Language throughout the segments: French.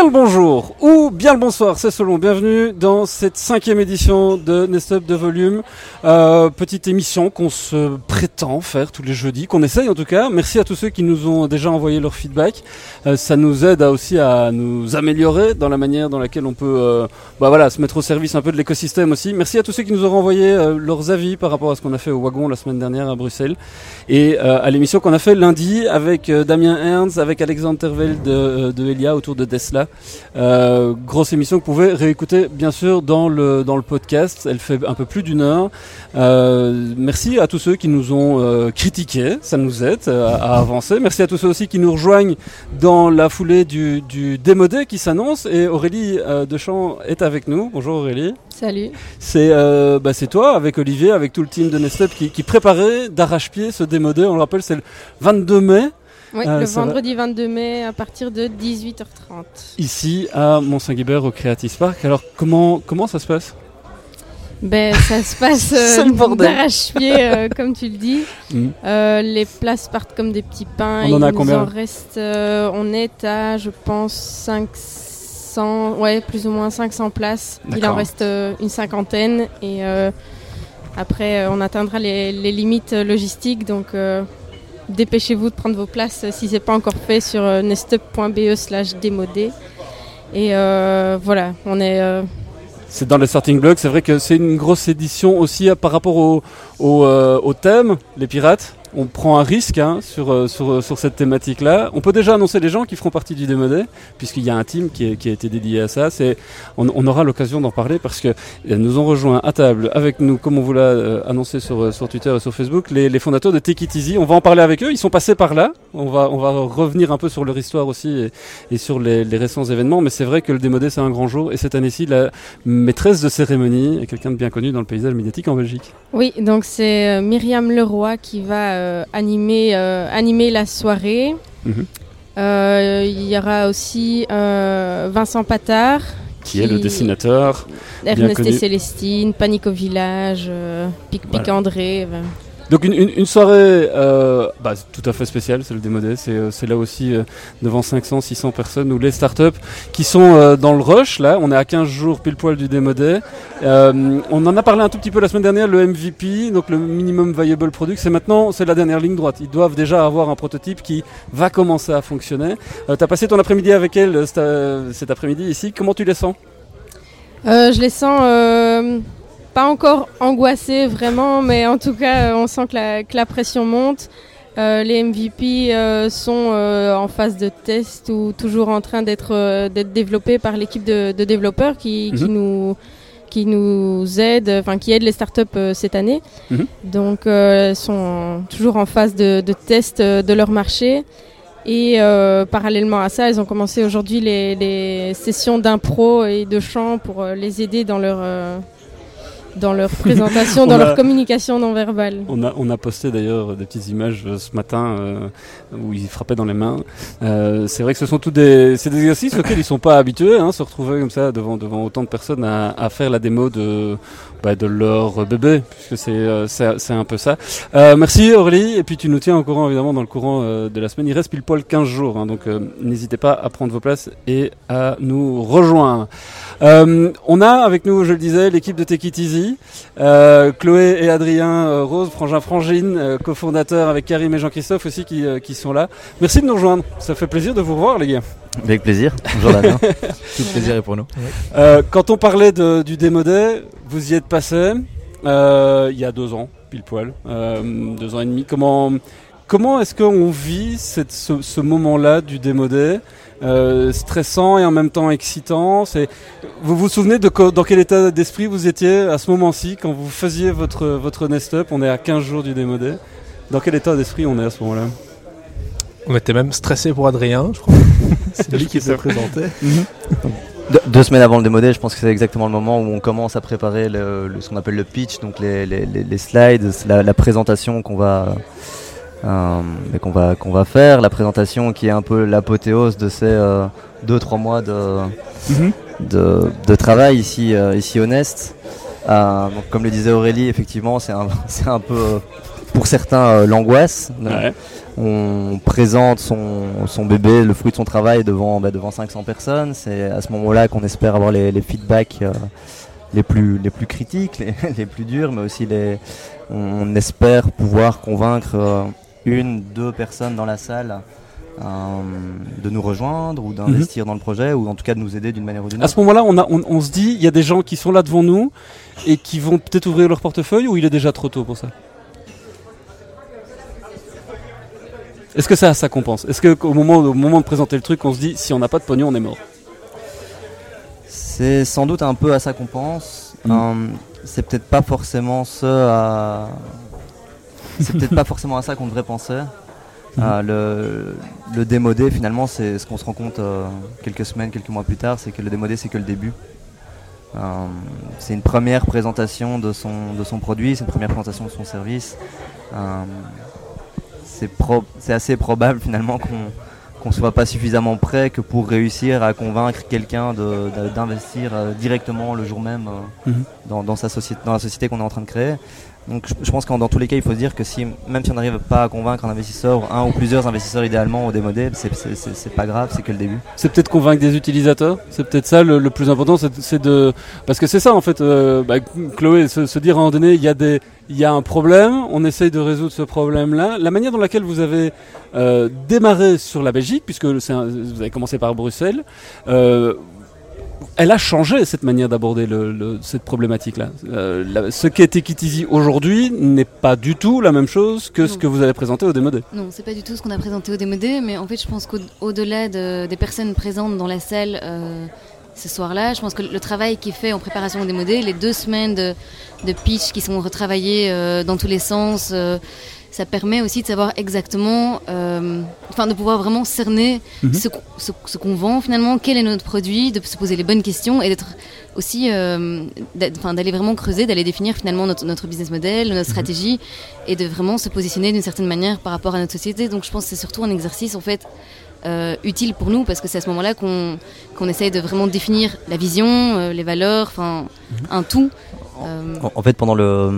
Bien le bonjour ou bien le bonsoir, c'est selon. Bienvenue dans cette cinquième édition de Nest Up de Volume. Euh, petite émission qu'on se prétend faire tous les jeudis, qu'on essaye en tout cas. Merci à tous ceux qui nous ont déjà envoyé leur feedback. Euh, ça nous aide aussi à nous améliorer dans la manière dans laquelle on peut euh, bah voilà, se mettre au service un peu de l'écosystème aussi. Merci à tous ceux qui nous ont renvoyé euh, leurs avis par rapport à ce qu'on a fait au Wagon la semaine dernière à Bruxelles et euh, à l'émission qu'on a fait lundi avec euh, Damien Ernst, avec Alexandre Tervel de, de Elia autour de Tesla. Euh, grosse émission que vous pouvez réécouter bien sûr dans le, dans le podcast. Elle fait un peu plus d'une heure. Euh, merci à tous ceux qui nous ont euh, critiqués, ça nous aide euh, à, à avancer. Merci à tous ceux aussi qui nous rejoignent dans la foulée du, du démodé qui s'annonce. Et Aurélie Deschamps est avec nous. Bonjour Aurélie. Salut. C'est bah, toi, avec Olivier, avec tout le team de Nestep qui, qui préparait d'arrache-pied ce démodé. On le rappelle, c'est le 22 mai. Oui, Euh, le va. vendredi 22 mai à partir de 18h30. ici à Mont-Saint-Guibert au Creative Park. Alors comment comment ça se passe? Ben, ça se passe bordel. d'arrache-pied, euh, comme tu le dis. Mm. Euh, les places partent comme des petits pains. On en Il a combien en reste, euh, On est à, je pense, 500, ouais, plus ou moins 500 places. Il en reste euh, une cinquantaine. Et euh, après, euh, on atteindra les, les limites euh, logistiques. Donc, euh, dépêchez-vous de prendre vos places euh, si ce n'est pas encore fait sur euh, nestup.be slash démodé. Et euh, voilà, on est... C'est dans les starting blocks. C'est vrai que c'est une grosse édition aussi par rapport au thème, les pirates. On prend un risque hein, sur, euh, sur, euh, sur cette thématique-là. On peut déjà annoncer les gens qui feront partie du démodé, puisqu'il y a un team qui, qui a été dédié à ça. C'est, on, on aura l'occasion d'en parler parce que ils nous ont rejoint à table avec nous, comme on vous l'a euh, annoncé sur, euh, sur Twitter et sur Facebook, les, les fondateurs de Take It Easy. On va en parler avec eux. Ils sont passés par là. On va, on va revenir un peu sur leur histoire aussi et, et sur les, les récents événements. Mais c'est vrai que le démodé, c'est un grand jour. Et cette année-ci, la maîtresse de cérémonie est quelqu'un de bien connu dans le paysage médiatique en Belgique. Oui, donc c'est euh, Myriam Leroy qui va euh, animer, euh, animer la soirée. Mhm. Euh, Il y aura aussi euh, Vincent Patard, Qui est le dessinateur. Ernest et Célestine, Panique au village, euh, Pic Pic Voilà. André. euh. Donc une, une, soirée euh, bah, tout à fait spéciale, c'est le démodé, c'est euh, c'est là aussi euh, devant 500, 600 personnes ou les startups qui sont euh, dans le rush, là on est à 15 jours pile poil du démodé. Euh, on en a parlé un tout petit peu la semaine dernière, le MVP, donc le Minimum Viable Product, c'est maintenant, c'est la dernière ligne droite. Ils doivent déjà avoir un prototype qui va commencer à fonctionner. Tu as passé ton après-midi avec elle cet, après-midi ici, comment tu les sens? Je les sens pas encore angoissés vraiment, mais en tout cas, euh, on sent que la, que la pression monte. Euh, les MVP euh, sont euh, en phase de test ou toujours en train d'être d'être développés par l'équipe de, de développeurs qui, qui Mhm. nous qui nous aide, enfin qui aide les startups cette année. Mhm. Donc, euh, elles sont toujours en phase de, de test de leur marché. Et parallèlement à ça, elles ont commencé aujourd'hui les, les sessions d'impro et de chant pour les aider dans leur dans leur présentation, On dans a- leur communication non verbale. On a, on a posté d'ailleurs des petites images euh, ce matin euh, où ils frappaient dans les mains. Euh, c'est vrai que ce sont tous des, c'est des exercices auxquels ils sont pas habitués, hein, se retrouver comme ça devant, devant autant de personnes à, à faire la démo de, bah, de leur bébé, puisque c'est, euh, c'est, c'est un peu ça. Euh, merci Aurélie, et puis tu nous tiens au courant évidemment dans le courant euh, de la semaine. Il reste pile poil 15 jours, hein, donc euh, n'hésitez pas à prendre vos places et à nous rejoindre. Euh, on a avec nous, je le disais, l'équipe de Take It Easy, euh, Chloé et Adrien euh, Rose, Frangin Frangine, euh, cofondateurs avec Karim et Jean-Christophe aussi qui, euh, qui sont là. Merci de nous rejoindre, ça fait plaisir de vous revoir les gars. Avec plaisir. Bonjour Damien. Tout plaisir est pour nous. Euh, quand on parlait de- du démodé, vous y êtes passé euh, il y a deux ans, pile poil, euh, deux ans et demi. Comment, comment est-ce qu'on vit cette, ce, ce moment-là du démodé euh, stressant et en même temps excitant. C'est, vous vous souvenez de co- dans quel état d'esprit vous étiez à ce moment-ci quand vous faisiez votre votre nest up? On est à 15 jours du démodé. Dans quel état d'esprit on est à ce moment-là? On était même stressé pour Adrien, je crois. C'est lui qui s'est présenté. De- deux semaines avant le démodé, je pense que c'est exactement le moment où on commence à préparer le, le- ce qu'on appelle le pitch, donc les, les- les- les slides, la, la présentation qu'on va, euh, qu'on va, qu'on va faire, la présentation qui est un peu l'apothéose de ces euh, deux trois mois de, de, de travail ici, euh, ici Nest. Euh, donc, comme le disait Aurélie, effectivement, c'est un, c'est un peu pour certains euh, l'angoisse. Ouais. On présente son, son bébé, le fruit de son travail devant, bah, devant 500 personnes. C'est à ce moment-là qu'on espère avoir les, les feedbacks euh, les, plus, les plus critiques, les, les plus durs, mais aussi les, on espère pouvoir convaincre euh, une, deux personnes dans la salle euh, de nous rejoindre ou d'investir dans le projet ou en tout cas de nous aider d'une manière ou d'une À autre. ce moment-là, on, a- on, on se dit, il y a des gens qui sont là devant nous et qui vont peut-être ouvrir leur portefeuille ou il est déjà trop tôt pour ça? Est-ce que à ça qu'on pense? Est-ce qu'au moment, au moment de présenter le truc, on se dit, si on n'a pas de pognon, on est mort? C'est sans doute un peu à ça qu'on pense. Mm. Euh, c'est peut-être pas forcément ce à. C'est peut-être pas forcément à ça qu'on devrait penser. Mhm. Euh, le, le démodé, finalement, c'est ce qu'on se rend compte euh, quelques semaines, quelques mois plus tard, c'est que le démodé, c'est que le début. Euh, c'est une première présentation de son, de son produit, c'est une première présentation de son service. C'est pro- assez probable finalement qu'on qu'on soit pas suffisamment prêt que pour réussir à convaincre quelqu'un d'investir directement le jour même Mhm. dans, dans sa société, dans la société qu'on est en train de créer. Donc je, pense que dans tous les cas, il faut se dire que si même si on n'arrive pas à convaincre un investisseur, un ou plusieurs investisseurs idéalement au démodé, c'est pas grave, c'est que le début. C'est peut-être convaincre des utilisateurs. C'est peut-être ça le, le plus important, c'est de parce que c'est ça en fait. euh, bah, Chloé, se, se dire à un moment donné, il y a des, il y a un problème, on essaye de résoudre ce problème-là. La manière dans laquelle vous avez euh, démarré sur la Belgique, puisque un- vous avez commencé par Bruxelles. euh, elle a changé cette manière d'aborder le- le- cette problématique-là. Euh, la- ce qu'est Equitizy aujourd'hui n'est pas du tout la même chose que ce que vous avez présenté au démodé. Non, c'est pas du tout ce qu'on a présenté au démodé, mais en fait, je pense qu'au-delà de- des personnes présentes dans la salle euh, ce soir-là, je pense que le travail qui est fait en préparation au démodé, les deux semaines de, de pitch qui sont retravaillées euh, dans tous les sens, euh, ça permet aussi de savoir exactement, euh, enfin, de pouvoir vraiment cerner Mhm. ce qu'on ce- ce qu'on vend finalement, quel est notre produit, de se poser les bonnes questions et d'être aussi, euh, enfin, d'aller vraiment creuser, d'aller définir finalement notre, notre business model, notre stratégie et de vraiment se positionner d'une certaine manière par rapport à notre société. Donc je pense que c'est surtout un exercice en fait euh, utile pour nous parce que c'est à ce moment-là qu'on qu'on essaye de vraiment définir la vision, euh, les valeurs, enfin un tout. Euh, En, en fait, pendant le,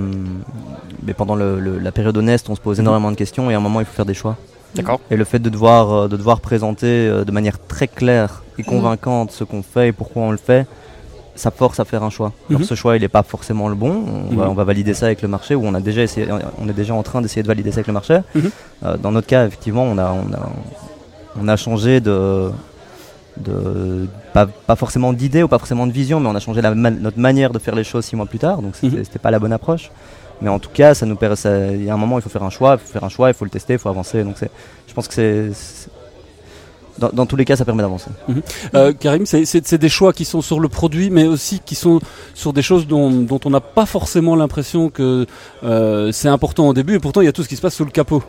mais pendant le- le- la période honnête, on se pose énormément de questions et à un moment, il faut faire des choix. D'accord. Et le fait de devoir, euh, de devoir présenter euh, de manière très claire et convaincante ce qu'on fait et pourquoi on le fait, ça force à faire un choix. Alors Mhm. ce choix, il n'est pas forcément le bon. On, va, Mhm. on va valider ça avec le marché ou on a déjà essayé, on est déjà en train d'essayer de valider ça avec le marché. Euh, dans notre cas, effectivement, on a, on a, on a changé de, de pas, pas forcément d'idée ou pas forcément de vision, mais on a changé la notre manière de faire les choses six mois plus tard. Donc c'était pas la bonne approche. Mais en tout cas, ça nous Il y a un moment, il faut faire un choix, il faut faire un choix, il faut le tester, il faut avancer. Donc je pense que c'est, dans, tous les cas, ça permet d'avancer. Euh, Karim, c'est- des choix qui sont sur le produit, mais aussi qui sont sur des choses dont, dont on n'a pas forcément l'impression que euh, c'est important au début, et pourtant il y a tout ce qui se passe sous le capot.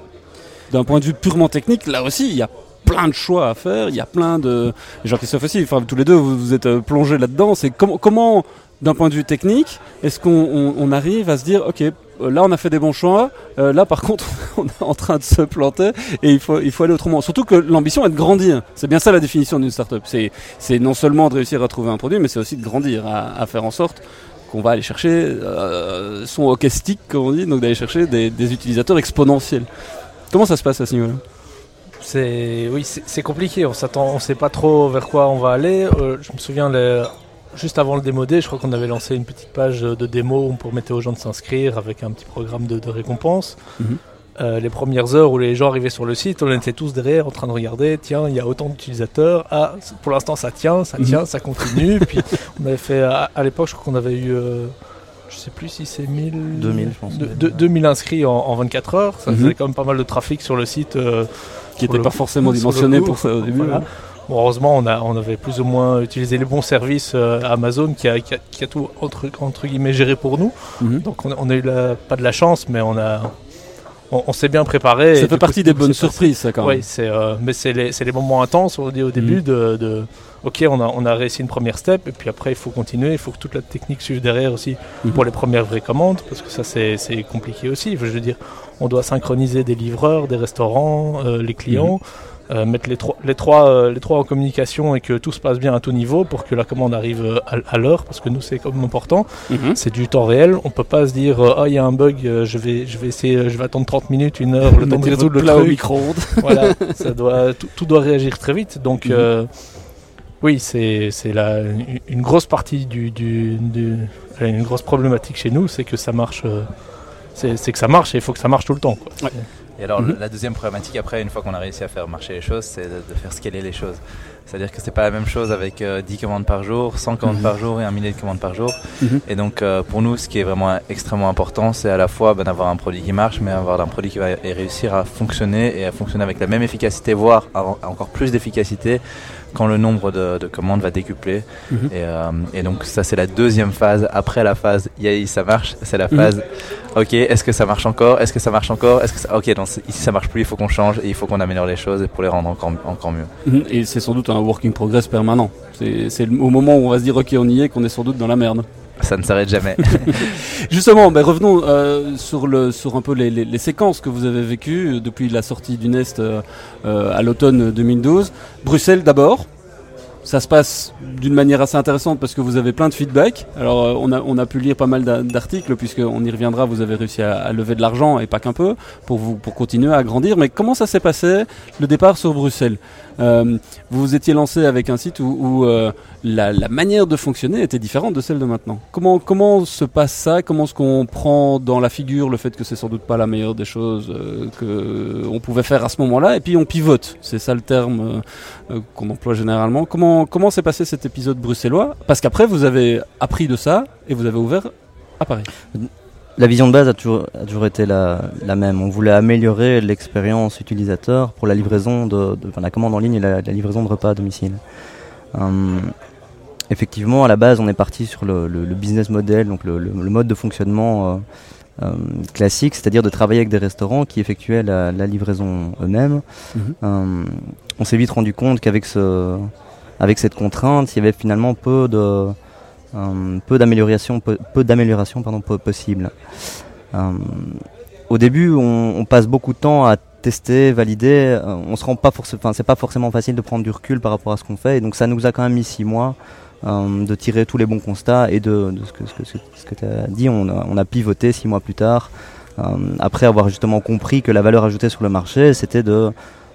D'un point de vue purement technique, là aussi, il y a plein de choix à faire, il y a plein de... Jean-Christophe aussi, enfin tous les deux, vous, vous êtes euh, plongés là-dedans, c'est comment, d'un point de vue technique, est-ce qu'on on- on arrive à se dire, ok, euh, là on a fait des bons choix, euh, là par contre on est en train de se planter, et il faut, il faut aller autrement. Surtout que l'ambition est de grandir. C'est bien ça la définition d'une startup. C'est, non seulement de réussir à trouver un produit, mais c'est aussi de grandir, à, faire en sorte qu'on va aller chercher son hockey stick, comme on dit, donc d'aller chercher des utilisateurs exponentiels. Comment ça se passe à ce niveau-là? C'est oui, c'est compliqué. On s'attend, on sait pas trop vers quoi on va aller. Euh, je me souviens juste avant le démodé, je crois qu'on avait lancé une petite page de démo où on permettait aux gens de s'inscrire avec un petit programme de, de récompense. Mhm. Euh, les premières heures où les gens arrivaient sur le site, on était tous derrière en train de regarder. Tiens, il y a autant d'utilisateurs. Ah, pour l'instant, ça tient, ça Mhm. tient, ça continue. Puis on avait fait à, à l'époque, je crois qu'on avait eu, euh, je sais plus si c'est 1000, 2000, je pense. de- de- 2000 inscrits en, en 24 heures. Ça Mhm. faisait quand même pas mal de trafic sur le site. euh, Qui n'était pas forcément dimensionné pour ça au début. voilà. hein. Bon, heureusement, on, a, on avait plus ou moins utilisé les bons services euh, Amazon qui a, qui, a, qui a tout entre, entre guillemets géré pour nous. Mhm. Donc on a, on a eu la, pas de la chance, mais on a on, on s'est bien préparé. Ça fait partie des bonnes surprises, ça quand même. Oui, c'est euh, mais c'est les, c'est les moments intenses on dit au début Mhm. de, de ok on a, on a réussi une première step et puis après il faut continuer, il faut que toute la technique suive derrière aussi Mhm. pour les premières vraies commandes parce que ça c'est c'est compliqué aussi. Je veux dire, on doit synchroniser des livreurs, des restaurants, euh, les clients. Euh, mettre les trois, les, trois, euh, les trois en communication et que tout se passe bien à tout niveau pour que la commande arrive euh, à, à l'heure, parce que nous c'est comme important. Mhm. C'est du temps réel. On peut pas se dire ah il y a un bug, je vais je vais essayer, je vais attendre 30 minutes, une heure, le temps de résoudre le truc. micro-ondes. voilà, ça doit tout, tout doit réagir très vite. Donc Mhm. oui, c'est une- grosse partie du, du, du- allez, une grosse problématique chez nous, c'est que ça marche. c'est que ça marche et il faut que ça marche tout le temps. quoi. Et alors, Mhm. la deuxième problématique, après, une fois qu'on a réussi à faire marcher les choses, c'est de, de faire scaler les choses. C'est-à-dire que c'est pas la même chose avec euh, 10 commandes par jour, 100 commandes Mhm. par jour et un millier de commandes par jour. Mhm. Et donc, euh, pour nous, ce qui est vraiment extrêmement important, c'est à la fois ben, d'avoir un produit qui marche, mais avoir un produit qui va réussir à fonctionner et à fonctionner avec la même efficacité, voire encore plus d'efficacité quand le nombre de, de commandes va décupler. Mhm. Et, euh, et donc, ça, c'est la deuxième phase. Après la phase, yay, ça marche, c'est la Mhm. phase Ok, est-ce que ça marche encore? Est-ce que ça marche encore? Est-ce que ça... Ok, c'est- ici ça marche plus, il faut qu'on change et il faut qu'on améliore les choses pour les rendre encore, encore mieux. Mhm. Et c'est sans doute un work in progress permanent. C'est au moment où on va se dire ok on y est qu'on est sans doute dans la merde. Ça ne s'arrête jamais. Justement, ben revenons euh, sur, le, sur un peu les, séquences que vous avez vécues euh, depuis la sortie du Nest euh, à l'automne 2012. Bruxelles d'abord. Ça se passe d'une manière assez intéressante parce que vous avez plein de feedback. Alors on, a, pu lire pas mal d'a- d'articles puisqu'on y reviendra, vous avez réussi à, lever de l'argent et pas qu'un peu pour, pour continuer à grandir. Mais comment ça s'est passé le départ sur Bruxelles? Vous vous étiez lancé avec un site où, euh, la, manière de fonctionner était différente de celle de maintenant. Comment, se passe ça? Comment est-ce qu'on prend dans la figure le fait que c'est sans doute pas la meilleure des choses euh, que on pouvait faire à ce moment-là Et puis on pivote, c'est ça le terme euh, euh, qu'on emploie généralement. Comment s'est passé cet épisode bruxellois? Parce qu'après vous avez appris de ça et vous avez ouvert à Paris. La vision de base a toujours, a toujours été la, la même. On voulait améliorer l'expérience utilisateur pour la livraison de, de- enfin, la commande en ligne et la, la livraison de repas à domicile. Hum, effectivement, à la base, on est parti sur le, le- le business model, donc le, mode de fonctionnement euh, euh, classique, c'est-à-dire de travailler avec des restaurants qui effectuaient la, la livraison eux-mêmes. Mhm. Hum, on s'est vite rendu compte qu'avec ce, avec cette contrainte, il y avait finalement peu de peu d'amélioration, peu, peu pardon, po- possible. Euh, au début, on, passe beaucoup de temps à tester, valider. euh, on se rend pas forcément, c'est pas forcément facile de prendre du recul par rapport à ce qu'on fait. Et donc, ça nous a quand même mis six mois euh, de tirer tous les bons constats et de, ce que, tu as dit. On a, pivoté six mois plus tard. euh, après avoir justement compris que la valeur ajoutée sur le marché, c'était de,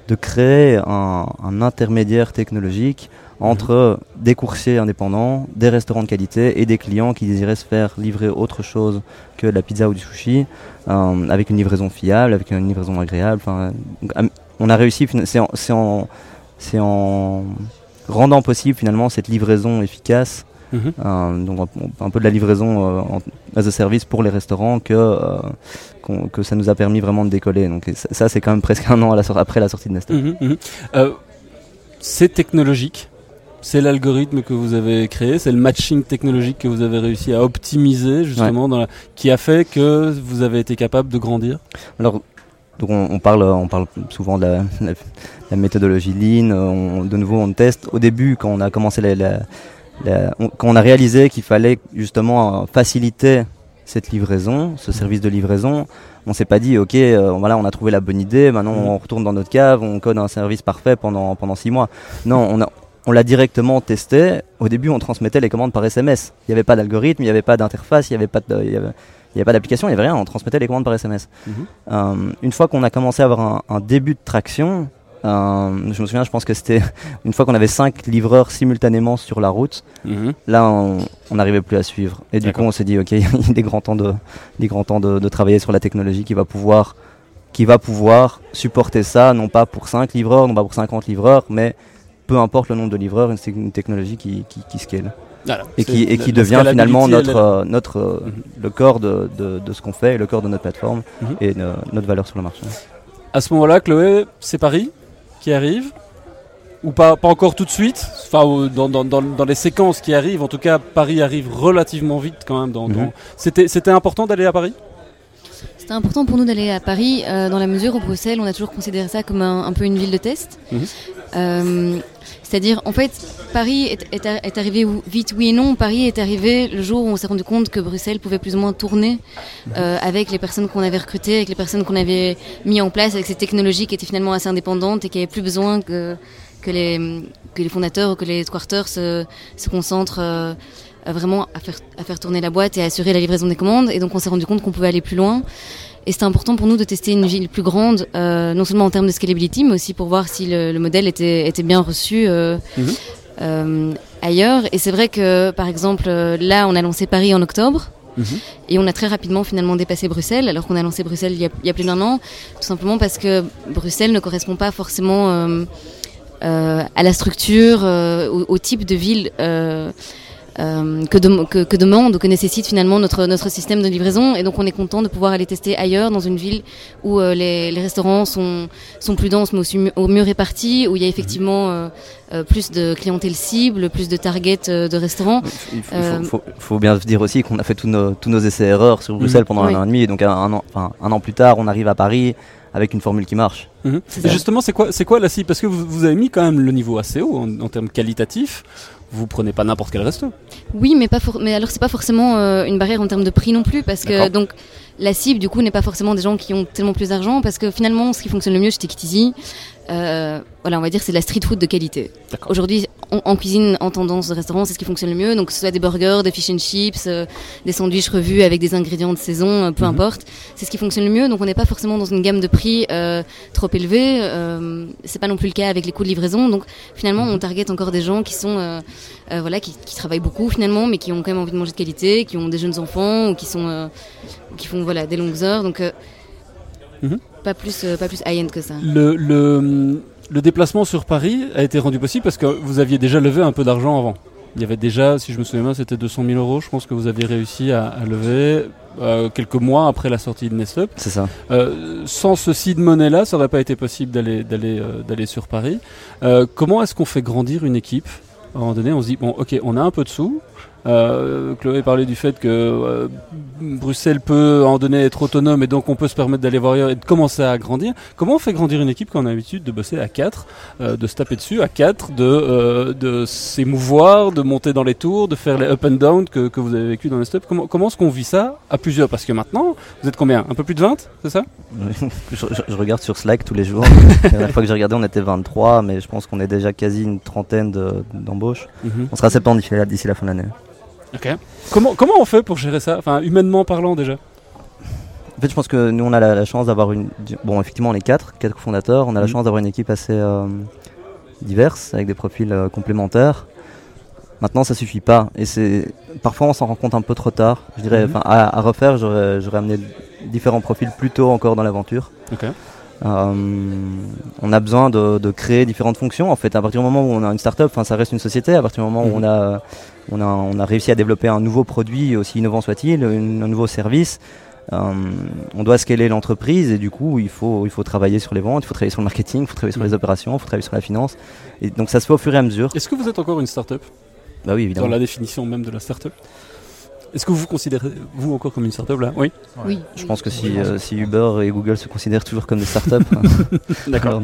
de créer un intermédiaire technologique entre des coursiers indépendants, des restaurants de qualité et des clients qui désiraient se faire livrer autre chose que de la pizza ou du sushi, euh, avec une livraison fiable, avec une livraison agréable. Enfin, on a réussi, c'est en, rendant possible finalement cette livraison efficace, Mhm. euh, donc un, peu de la livraison euh, en, as a service pour les restaurants que, que ça nous a permis vraiment de décoller. Donc ça, c'est quand même presque un an à la sor- après la sortie de Nestlé. Mhm, mhm. C'est technologique. C'est l'algorithme que vous avez créé, c'est le matching technologique que vous avez réussi à optimiser justement, dans la- qui a fait que vous avez été capable de grandir. Alors, donc on, on parle, on parle souvent de la, la- la méthodologie Lean. On, de nouveau, on teste. Au début, quand on a commencé la, on- quand on a réalisé qu'il fallait justement faciliter cette livraison, ce service de livraison, on s'est pas dit, ok, euh, voilà, on a trouvé la bonne idée. Maintenant, Mhm. on retourne dans notre cave, on code un service parfait pendant pendant six mois. Non, on a on l'a directement testé. Au début, on transmettait les commandes par SMS. Il n'y avait pas d'algorithme, il n'y avait pas d'interface, il n'y avait pas de, il y avait- il y avait pas d'application, il n'y avait rien. On transmettait les commandes par SMS. Mhm. Euh, une fois qu'on a commencé à avoir un, un début de traction, euh, je me souviens, je pense que c'était une fois qu'on avait cinq livreurs simultanément sur la route. Mhm. Là, on n'arrivait plus à suivre. Et du coup, on s'est dit, ok, il est grand temps de, il est grand temps de, de travailler sur la technologie qui va pouvoir, qui va pouvoir supporter ça, non pas pour 5 livreurs, non pas pour 50 livreurs, mais peu importe le nombre de livreurs, c'est une technologie qui, qui, qui scale Voilà. et qui, et qui devient finalement notre, euh, notre, euh, Mhm. le corps de, de, de ce qu'on fait, et le corps de notre plateforme Mhm. et notre valeur sur le marché. À ce moment-là, Chloé, c'est Paris qui arrive ou pas, pas encore tout de suite? Enfin, dans, dans, dans, dans les séquences qui arrivent, en tout cas, Paris arrive relativement vite quand même. C'était, c'était important d'aller à Paris? C'était important pour nous d'aller à Paris euh, dans la mesure où Bruxelles, on a toujours considéré ça comme un, un peu une ville de test. Mhm. Euh, C'est-à-dire, en fait, Paris est, est, a- est arrivé vite, oui et non. Paris est arrivé le jour où on s'est rendu compte que Bruxelles pouvait plus ou moins tourner euh, avec les personnes qu'on avait recrutées, avec les personnes qu'on avait mis en place, avec ces technologies qui étaient finalement assez indépendantes et qui n'avaient plus besoin que, que, les, que les fondateurs ou que les quarters se, se concentrent vraiment à faire, à faire tourner la boîte et à assurer la livraison des commandes. Et donc on s'est rendu compte qu'on pouvait aller plus loin. Et c'était important pour nous de tester une ville plus grande, euh, non seulement en termes de scalability, mais aussi pour voir si le, le modèle était, était bien reçu euh, Mhm. euh, ailleurs. Et c'est vrai que, par exemple, euh, là, on a lancé Paris en octobre. Mhm. Et on a très rapidement finalement dépassé Bruxelles, alors qu'on a lancé Bruxelles il y a, il y a plus d'un an, tout simplement parce que Bruxelles ne correspond pas forcément euh, euh, à la structure, euh, au, au type de ville euh, euh, que, dem- que, que demande ou que nécessite finalement notre, notre système de livraison. Et donc on est content de pouvoir aller tester ailleurs, dans une ville où euh, les, les restaurants sont, sont plus denses mais aussi mieux, au mieux répartis, où il y a effectivement euh, euh, plus de clientèle cible, plus de target euh, de restaurants. Il faut, Euh, il faut- faut- faut bien se dire aussi qu'on a fait tous nos, tous nos essais-erreurs sur Bruxelles pendant Oui. un an et demi, et donc un, un an, enfin, un an plus tard, on arrive à Paris avec une formule qui marche. Mhm. Et justement, c'est quoi, c'est quoi la cible? Parce que vous, vous avez mis quand même le niveau assez haut en, en termes qualitatifs. Vous prenez pas n'importe quel resto. Oui, mais pas for- mais alors c'est pas forcément euh, une barrière en termes de prix non plus parce que donc la cible du coup n'est pas forcément des gens qui ont tellement plus d'argent parce que finalement ce qui fonctionne le mieux chez Easy, euh, voilà on va dire c'est de la street food de qualité. Aujourd'hui en, en cuisine en tendance de restaurant c'est ce qui fonctionne le mieux. Donc que ce soit des burgers, des fish and chips, euh, des sandwichs revus avec des ingrédients de saison, euh, peu Mhm. importe, c'est ce qui fonctionne le mieux. Donc on n'est pas forcément dans une gamme de prix euh, trop élevée, euh, c'est pas non plus le cas avec les coûts de livraison. Donc finalement on target encore des gens qui sont euh, voilà, qui, qui travaillent beaucoup finalement, mais qui ont quand même envie de manger de qualité, qui ont des jeunes enfants ou qui sont, euh, qui font voilà des longues heures, donc euh, Mhm. pas plus, euh, pas plus high-end que ça. Le, le, le déplacement sur Paris a été rendu possible parce que vous aviez déjà levé un peu d'argent avant. Il y avait déjà, si je me souviens bien, c'était 200 000 euros. Je pense que vous aviez réussi à, à lever euh, quelques mois après la sortie de Nestup. C'est ça. Euh, sans ce seed money là, ça n'aurait pas été possible d'aller d'aller euh, d'aller sur Paris. Euh, comment est-ce qu'on fait grandir une équipe? À un moment donné, on se dit bon, ok, on a un peu de sous. Euh, Chloé parlait du fait que euh, Bruxelles peut en donner être autonome et donc on peut se permettre d'aller voir ailleurs et de commencer à grandir. Comment on fait grandir une équipe quand on a l'habitude de bosser à 4, de se taper dessus à 4, de, euh, de s'émouvoir, de monter dans les tours, de faire les up and down que, que vous avez vécu dans les steps Comment, comment est-ce qu'on vit ça à plusieurs? Parce que maintenant, vous êtes combien? Un peu plus de 20, c'est ça? Je, je- je regarde sur Slack tous les jours. la dernière fois que j'ai regardé, on était 23, mais je pense qu'on est déjà quasi une trentaine de- d'embauches. On sera 70 d'ici la, d'ici la fin de l'année. Ok. Comment, comment on fait pour gérer ça Enfin, humainement parlant déjà? En fait, je pense que nous, on a la, la chance d'avoir une. Bon, effectivement, on est quatre, quatre fondateurs. On a la Mhm. chance d'avoir une équipe assez euh, diverse, avec des profils euh, complémentaires. Maintenant, ça suffit pas. Et c'est parfois, on s'en rend compte un peu trop tard. Je dirais, Mhm. enfin, à, à refaire, j'aurais j'aurais amené différents profils plus tôt encore dans l'aventure. Ok. Euh, on a besoin de, de créer différentes fonctions. En fait, à partir du moment où on a une startup, ça reste une société. À partir du moment où Mhm. on a, on a, on a réussi à développer un nouveau produit, aussi innovant soit-il, un nouveau service, euh, on doit scaler l'entreprise et du coup, il faut, il faut travailler sur les ventes, il faut travailler sur le marketing, il faut travailler sur les Mhm. opérations, il faut travailler sur la finance. Et donc, ça se fait au fur et à mesure. Est-ce que vous êtes encore une start-up? Bah oui, dans évidemment. la définition même de la start-up? Est-ce que vous vous considérez vous encore comme une start-up là? Oui. Oui. Je pense que si, euh, si Uber et Google se considèrent toujours comme des startups, D'accord.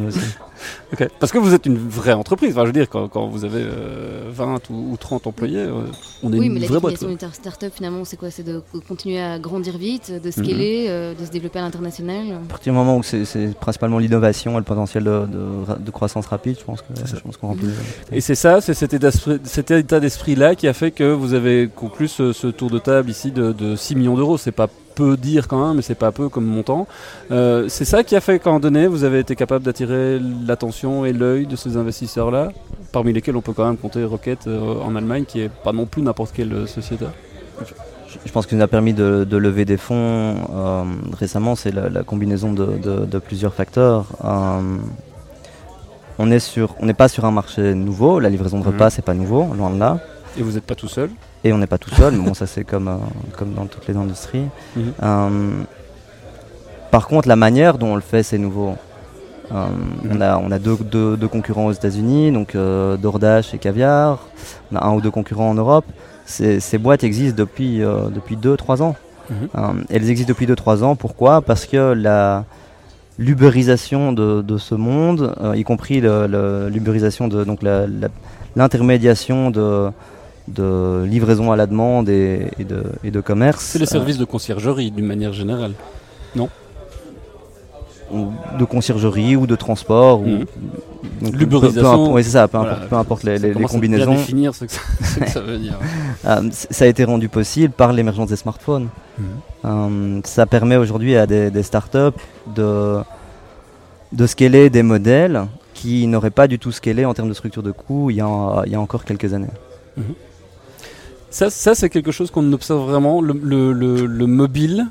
Parce que vous êtes une vraie entreprise. Enfin, je veux dire, quand, quand vous avez euh, 20 ou, ou 30 employés, euh, on est Oui, une mais la vraie boîte. définition quoi. d'une start-up, finalement, c'est quoi? C'est de continuer à grandir vite, Mhm. de scaler, euh, de se développer à l'international? À partir du moment où c'est principalement l'innovation et le potentiel de, de- de croissance rapide, je pense qu'on remplit. Et c'est ça, c'est cet état d'esprit- cet état d'esprit-là qui a fait que vous avez conclu ce, ce tour de table ici de, de 6 millions d'euros. C'est pas peu dire quand même, mais c'est pas peu comme montant. Euh, c'est ça qui a fait qu'à un moment donné, vous avez été capable d'attirer l'attention et l'œil de ces investisseurs-là, parmi lesquels on peut quand même compter Rocket euh, en Allemagne, qui est pas non plus n'importe quelle euh, société. Je, pense ça nous a permis de, de lever des fonds euh, récemment, c'est la, la combinaison de, de- de plusieurs facteurs. On n'est pas sur un marché nouveau. La livraison de Mhm. repas, c'est pas nouveau, loin de là. Et vous n'êtes pas tout seul. Et on n'est pas tout seul, mais bon, ça c'est comme, euh, comme dans toutes les industries. Mhm. Euh, par contre, la manière dont on le fait, c'est nouveau. Euh, on, a, on a deux, deux- deux concurrents aux États-Unis, donc DoorDash et Caviar. On a un ou deux concurrents en Europe. Ces, ces boîtes existent depuis 2-3 ans. Mhm. Elles existent depuis 2-3 ans. Pourquoi? Parce que la l'uberisation de, ce monde, y compris l'uberisation de donc l'intermédiation de, de livraison à la demande et, de, et de commerce. C'est les services de conciergerie d'une manière générale, non? De conciergerie ou de transport. Mmh. L'uberisation. Oui, c'est ça, peu, importe, les, les, combinaisons. À définir ce que, ça, veut dire. Ah, ça a été rendu possible par l'émergence des smartphones. Mmh. Euh, ça permet aujourd'hui à des, startups de, de scaler des modèles qui n'auraient pas du tout scalé en termes de structure de coût il y a, il y a encore quelques années. Mmh. Ça, ça c'est quelque chose qu'on observe vraiment, le, le, le mobile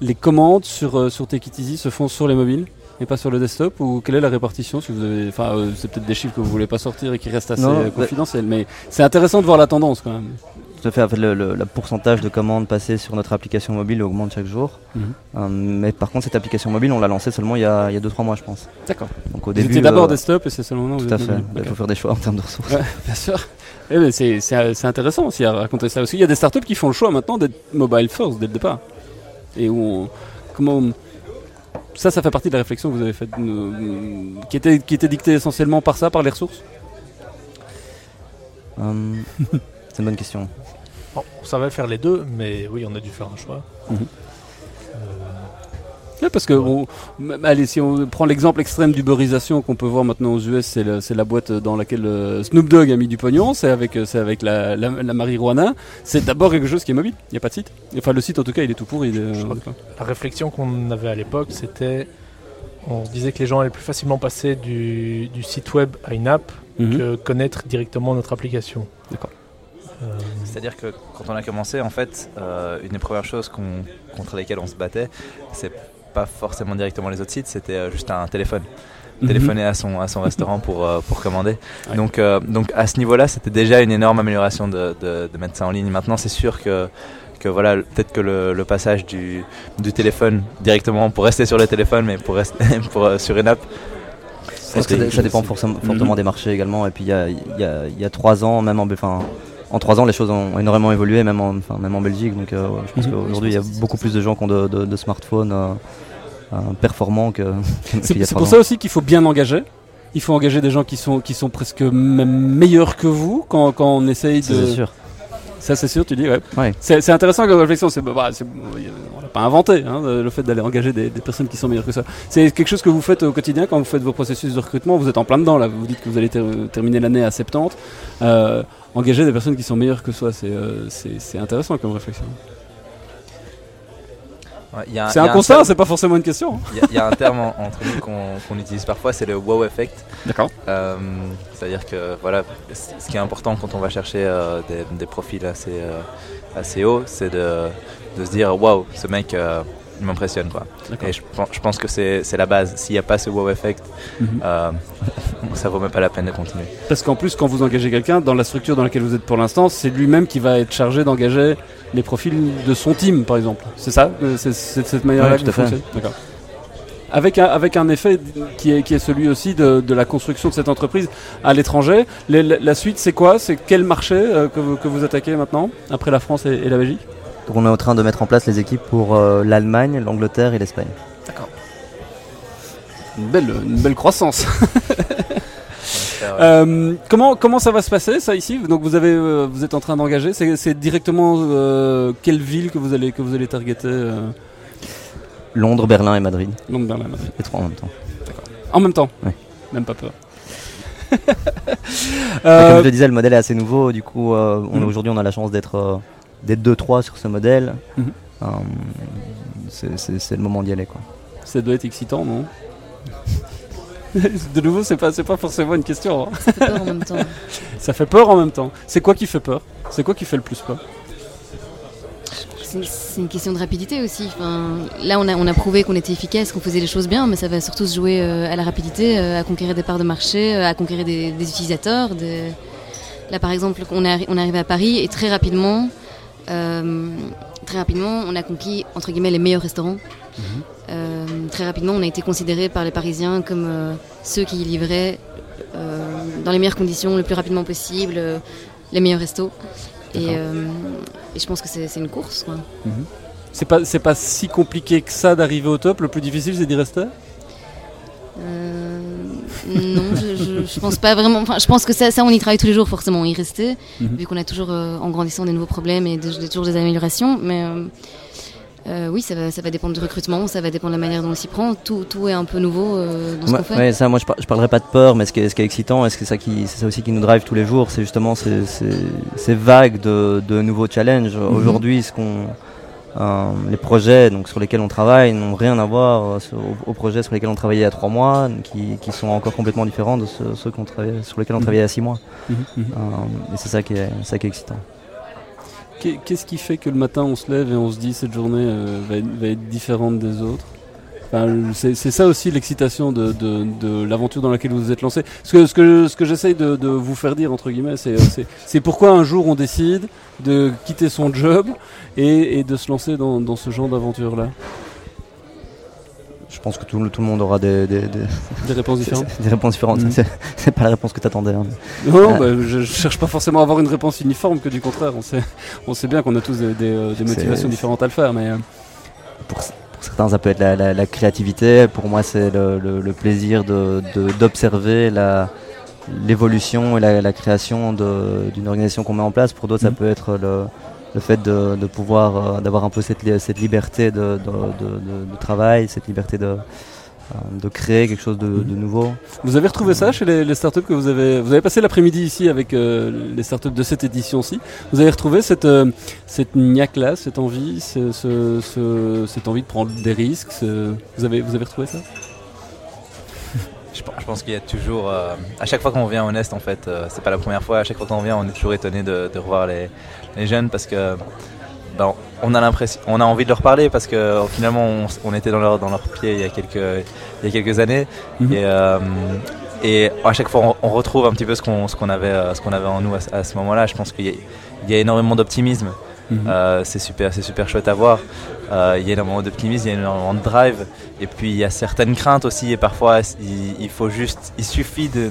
les commandes sur, euh, sur Take se font sur les mobiles et pas sur le desktop. Ou quelle est la répartition si vous avez enfin euh, c'est peut-être des chiffres que vous voulez pas sortir et qui restent assez euh, confidentiels mais c'est intéressant de voir la tendance quand même. Tout à fait, en fait le, pourcentage de commandes passées sur notre application mobile augmente chaque jour. Mhm. mais par contre cette application mobile on l'a lancée seulement il y a 2-3 mois je pense. D'accord. Donc au début d'abord desktop et c'est seulement tout à fait. il faut faire des choix en termes de ressources. Bien sûr c'est intéressant aussi à raconter ça aussi il y a des startups qui font le choix maintenant d'être mobile first dès le départ et où comment ça, ça fait partie de la réflexion que vous avez faite, euh, qui, était, qui était dictée essentiellement par ça, par les ressources? Euh, C'est une bonne question. ça va faire les deux, mais oui, on a dû faire un choix. Mhm parce que allez, si on prend l'exemple extrême d'uberisation qu'on peut voir maintenant aux US, c'est la boîte dans laquelle euh, Snoop Dogg a mis du pognon, c'est avec, euh, avec la, la, marijuana. C'est d'abord quelque chose qui est mobile, il n'y a pas de site. Enfin, le site en tout cas, il est tout pourri. Euh, la réflexion qu'on avait à l'époque, c'était on disait que les gens allaient plus facilement passer du, site web à une app mhm. que connaître directement notre application. D'accord. C'est-à-dire que quand on a commencé, en fait, une des premières choses contre lesquelles on se battait, c'est pas forcément directement les autres sites, c'était euh, juste un téléphone. Mhm. Téléphoner à son, à son restaurant pour, euh, pour commander. Donc, euh, donc à ce niveau-là, c'était déjà une énorme amélioration de, de, mettre ça en ligne. Maintenant, c'est sûr que que voilà, peut-être que le, passage du, du, téléphone directement pour rester sur le téléphone, mais pour rester pour, sur une app. ça dépend fortement, fortement des marchés également. Et puis il y a, y, a, y a, trois ans, même en, enfin, en trois ans, les choses ont énormément évolué, même en, enfin, même en Belgique. Donc, euh, je pense mhm. qu'aujourd'hui, il y a beaucoup plus de gens qui ont de, smartphones euh, euh, performants que. c'est pour ça aussi qu'il faut bien engager. Il faut engager des gens qui sont, qui sont presque même meilleurs que vous quand, quand on essaye de. C'est sûr. Ça, c'est sûr, tu dis, ouais. C'est intéressant comme réflexion. C'est, bah, on l'a pas inventé, hein, le fait d'aller engager des, personnes qui sont meilleures que ça. C'est quelque chose que vous faites au quotidien quand vous faites vos processus de recrutement. Vous êtes en plein dedans, là. Vous dites que vous allez terminer l'année à 70. Euh, engager des personnes qui sont meilleures que soi, c'est euh, intéressant comme réflexion. C'est un, constat, c'est pas forcément une question. Il y, a un terme entre nous qu'on utilise parfois, c'est le wow effect. D'accord. Euh, c'est-à-dire que voilà, ce qui est important quand on va chercher euh, des, profils assez, assez hauts, c'est de, de, se dire waouh, ce mec m'impressionne quoi. Et je, je, pense que c'est la base. S'il n'y a pas ce wow effect, mhm. euh, ça vaut même pas la peine de continuer. Parce qu'en plus, quand vous engagez quelqu'un, dans la structure dans laquelle vous êtes pour l'instant, c'est lui-même qui va être chargé d'engager les profils de son team, par exemple. C'est ça euh, C'est de cette manière-là que ça D'accord. Avec un, avec un effet qui est, qui est celui aussi de, de la construction de cette entreprise à l'étranger. La, suite, c'est quoi? C'est quel marché euh, que, vous, que, vous, attaquez maintenant, après la France et la Belgique? On est en train de mettre en place les équipes pour euh, l'Allemagne, l'Angleterre et l'Espagne. D'accord. Une belle, une belle croissance. Euh, comment, comment ça va se passer ça ici? Donc vous avez euh, vous êtes en train d'engager. C'est directement quelle ville que vous allez que vous allez targeter Londres, Berlin et Madrid. Londres, Berlin, Madrid. Les trois en même temps. D'accord. En même temps? Oui. Même pas peur. Comme je le disais, le modèle est assez nouveau. Du coup, mhm. aujourd'hui, on a la chance d'être d'être 2-3 sur ce modèle, mhm. euh, c'est le moment d'y aller. Quoi. Ça doit être excitant, non? De nouveau, c'est pas, pas forcément une question. Hein. Ça fait peur en même temps. Ça fait peur en même temps. C'est quoi qui fait peur? C'est quoi qui fait le plus peur? C'est une question de rapidité aussi. Enfin, là, on a, on a prouvé qu'on était efficace, qu'on faisait les choses bien, mais ça va surtout se jouer euh, à la rapidité, euh, à conquérir des parts de marché, à conquérir des, utilisateurs. Là, par exemple, on est, on est arrivé à Paris et très rapidement, euh, très rapidement, on a conquis entre guillemets les meilleurs restaurants. Mhm. Euh, très rapidement, on a été considéré par les Parisiens comme euh, ceux qui livraient dans les meilleures conditions, le plus rapidement possible, les meilleurs restos. Et, je pense que c'est une course. C'est pas, c'est pas si compliqué que ça d'arriver au top. Le plus difficile, c'est d'y rester? Euh, non, je, je, je pense pas vraiment. Enfin, je pense que ça, ça, on y travaille tous les jours forcément, y rester, Mhm. vu qu'on a toujours, euh, en grandissant, des nouveaux problèmes et de- de- toujours des améliorations. Mais euh, oui, ça va, ça va dépendre du recrutement, ça va dépendre de la manière dont on s'y prend. Tout, tout est un peu nouveau euh, dans ce qu'on fait. ouais, ça, moi je, par- je parlerai pas de peur, mais ce qui est, ce qui est excitant, et ce qui est ça, qui, c'est ça aussi qui nous drive tous les jours, c'est justement ces, ces, ces vagues de, de nouveaux challenges. Aujourd'hui, ce qu'on, euh, les projets donc, sur lesquels on travaille n'ont rien à voir euh, sur- aux, aux projets sur lesquels on travaillait il y a trois mois, qui, qui sont encore complètement différents de ceux, ceux qu'on travaillait, sur lesquels on Mhm. travaillait il y a six mois. Mhm, mhm. Euh, et c'est ça qui est, ça qui est excitant. Qu'est- Qu'est-ce qui fait que le matin on se lève et on se dit cette journée va, être, va être différente des autres? Enfin, c'est ça aussi l'excitation de, de- de l'aventure dans laquelle vous vous êtes lancé. Ce que, ce que, ce que j'essaye de, de vous faire dire, entre guillemets, c'est- c'est pourquoi un jour on décide de quitter son job et, et de se lancer dans, dans ce genre d'aventure-là. Je pense que tout, le- tout le monde aura des, des, des- Des réponses différentes des réponses différentes. Mhm. C'est- pas la réponse que tu attendais. Non, non, Ah. bah, je, je cherche pas forcément à avoir une réponse uniforme, que du contraire. On sait, on sait bien qu'on a tous des, des, euh, motivations différentes à le faire, mais euh, pour, certains, ça peut être la, la- la créativité. Pour moi, c'est le, le- le plaisir de- de- d'observer l'évolution et la, la création d'une organisation qu'on met en place. Pour d'autres, ça peut être le, le fait de, de pouvoir euh, d'avoir un peu cette, li- cette liberté de, travail, cette liberté de, de créer quelque chose de, de nouveau. Vous avez retrouvé ça chez les, les startups que vous avez Vous avez passé l'après-midi ici avec euh, les startups de cette édition-ci. Vous avez retrouvé cette, euh, cette niaque-là, cette envie, ce- ce- ce- cette envie de prendre des risques ce- vous, avez, vous avez retrouvé ça? Je pense, je pense qu'il y a toujours, euh, à chaque fois qu'on vient au Nest, en fait, euh, c'est pas la première fois, à chaque fois qu'on vient, on est toujours étonné de, de revoir les, les jeunes parce que ben, on a l'impression, on a envie de leur parler parce que euh, finalement on, était dans leur, dans leur pied il y a quelques, il y a quelques années Mhm. et, euh, et à chaque fois on, on retrouve un petit peu ce qu'on, ce qu'on avait, euh, ce qu'on avait en nous à, ce- à ce moment-là. Je pense qu'il y a, il y a énormément d'optimisme. Mhm. Euh, c'est super, c'est super chouette à voir. Euh, il y a énormément d'optimisme, il y a énormément de drive, et puis il y a certaines craintes aussi. Et parfois, il, il faut juste, il suffit de,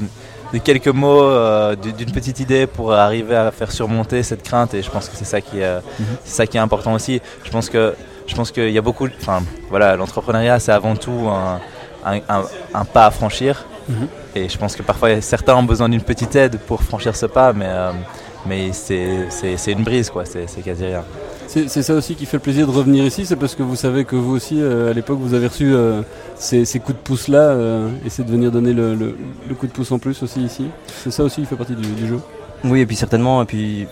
de quelques mots, euh, d'une petite idée pour arriver à faire surmonter cette crainte. Et je pense que c'est ça qui est, euh, Mhm. c'est ça qui est important aussi. Je pense que, je pense qu'il y a beaucoup, enfin voilà, l'entrepreneuriat c'est avant tout un, un, un- un pas à franchir. Mhm. Et je pense que parfois certains ont besoin d'une petite aide pour franchir ce pas, mais euh, mais c'est une brise quoi, c'est quasi rien. C'est ça aussi qui fait le plaisir de revenir ici, c'est parce que vous savez que vous aussi, euh, à l'époque, vous avez reçu euh, ces, ces coups de pouce-là, euh, et c'est de venir donner le, le- le coup de pouce en plus aussi ici. C'est ça aussi qui fait partie du, du jeu. Oui, et puis certainement, et puis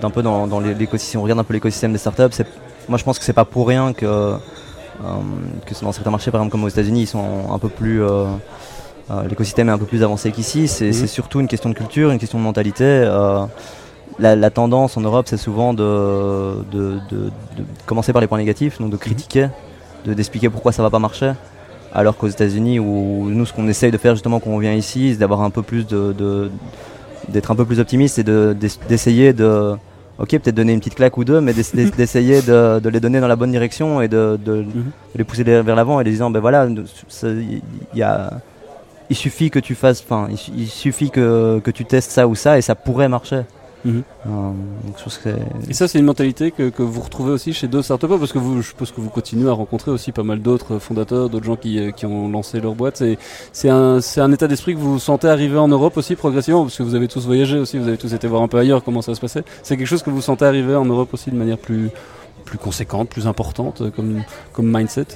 d'un peu dans, dans l'é- l'écosystème, on regarde un peu l'écosystème des startups. C'est, moi, je pense que c'est pas pour rien que, que dans certains marchés, par exemple comme aux États-Unis, ils sont un peu plus, l'écosystème est un peu plus avancé qu'ici. C'est, Mhm. c'est surtout une question de culture, une question de mentalité. La, la tendance en Europe, c'est souvent de, de, de- de commencer par les points négatifs, donc de critiquer, de d'expliquer pourquoi ça va pas marcher. Alors qu'aux États-Unis, où nous, ce qu'on essaye de faire justement quand on vient ici, c'est d'avoir un peu plus de, d'être un peu plus optimiste et de, d'ess- d'essayer de, ok, peut-être donner une petite claque ou deux, mais d'ess- d'ess- d'essayer de, de les donner dans la bonne direction et de, de- de les pousser vers l'avant et les disant, ben voilà, il y a, il suffit que tu fasses, enfin, il, su- il suffit que, que tu testes ça ou ça et ça pourrait marcher. Mhm. Euh, donc Et ça, c'est une mentalité que, que vous retrouvez aussi chez d'autres startups parce que vous, je suppose que vous continuez à rencontrer aussi pas mal d'autres fondateurs, d'autres gens qui, euh, qui ont lancé leur boîte. C'est, c'est un, c'est un état d'esprit que vous sentez arriver en Europe aussi progressivement parce que vous avez tous voyagé aussi, vous avez tous été voir un peu ailleurs comment ça se passait. C'est quelque chose que vous sentez arriver en Europe aussi de manière plus, plus conséquente, plus importante euh, comme, comme mindset?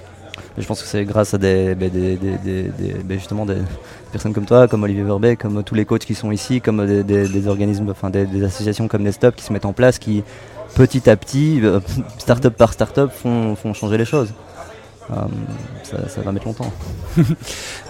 Je pense que c'est grâce à des, ben, ben, personnes comme toi, comme Olivier Verbet, comme tous les coachs qui sont ici, comme des, organismes, enfin des, associations comme Nestop qui se mettent en place, qui petit à petit, euh, start-up par start-up, font changer les choses. Euh, ça, ça va mettre longtemps.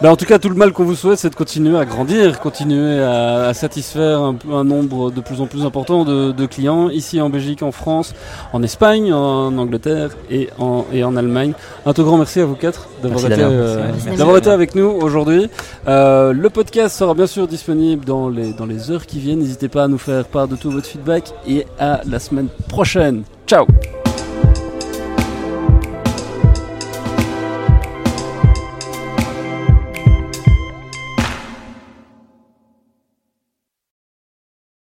Ben, en tout cas, tout le mal qu'on vous souhaite, c'est de continuer à grandir, continuer à, à satisfaire un, un nombre de plus en plus important de, de clients ici en Belgique, en France, en Espagne, en Angleterre et en, et en Allemagne. Un tout grand merci à vous quatre d'avoir été, euh, d'avoir été avec nous aujourd'hui. Euh, le podcast sera bien sûr disponible dans les, dans les heures qui viennent. N'hésitez pas à nous faire part de tout votre feedback et à la semaine prochaine. Ciao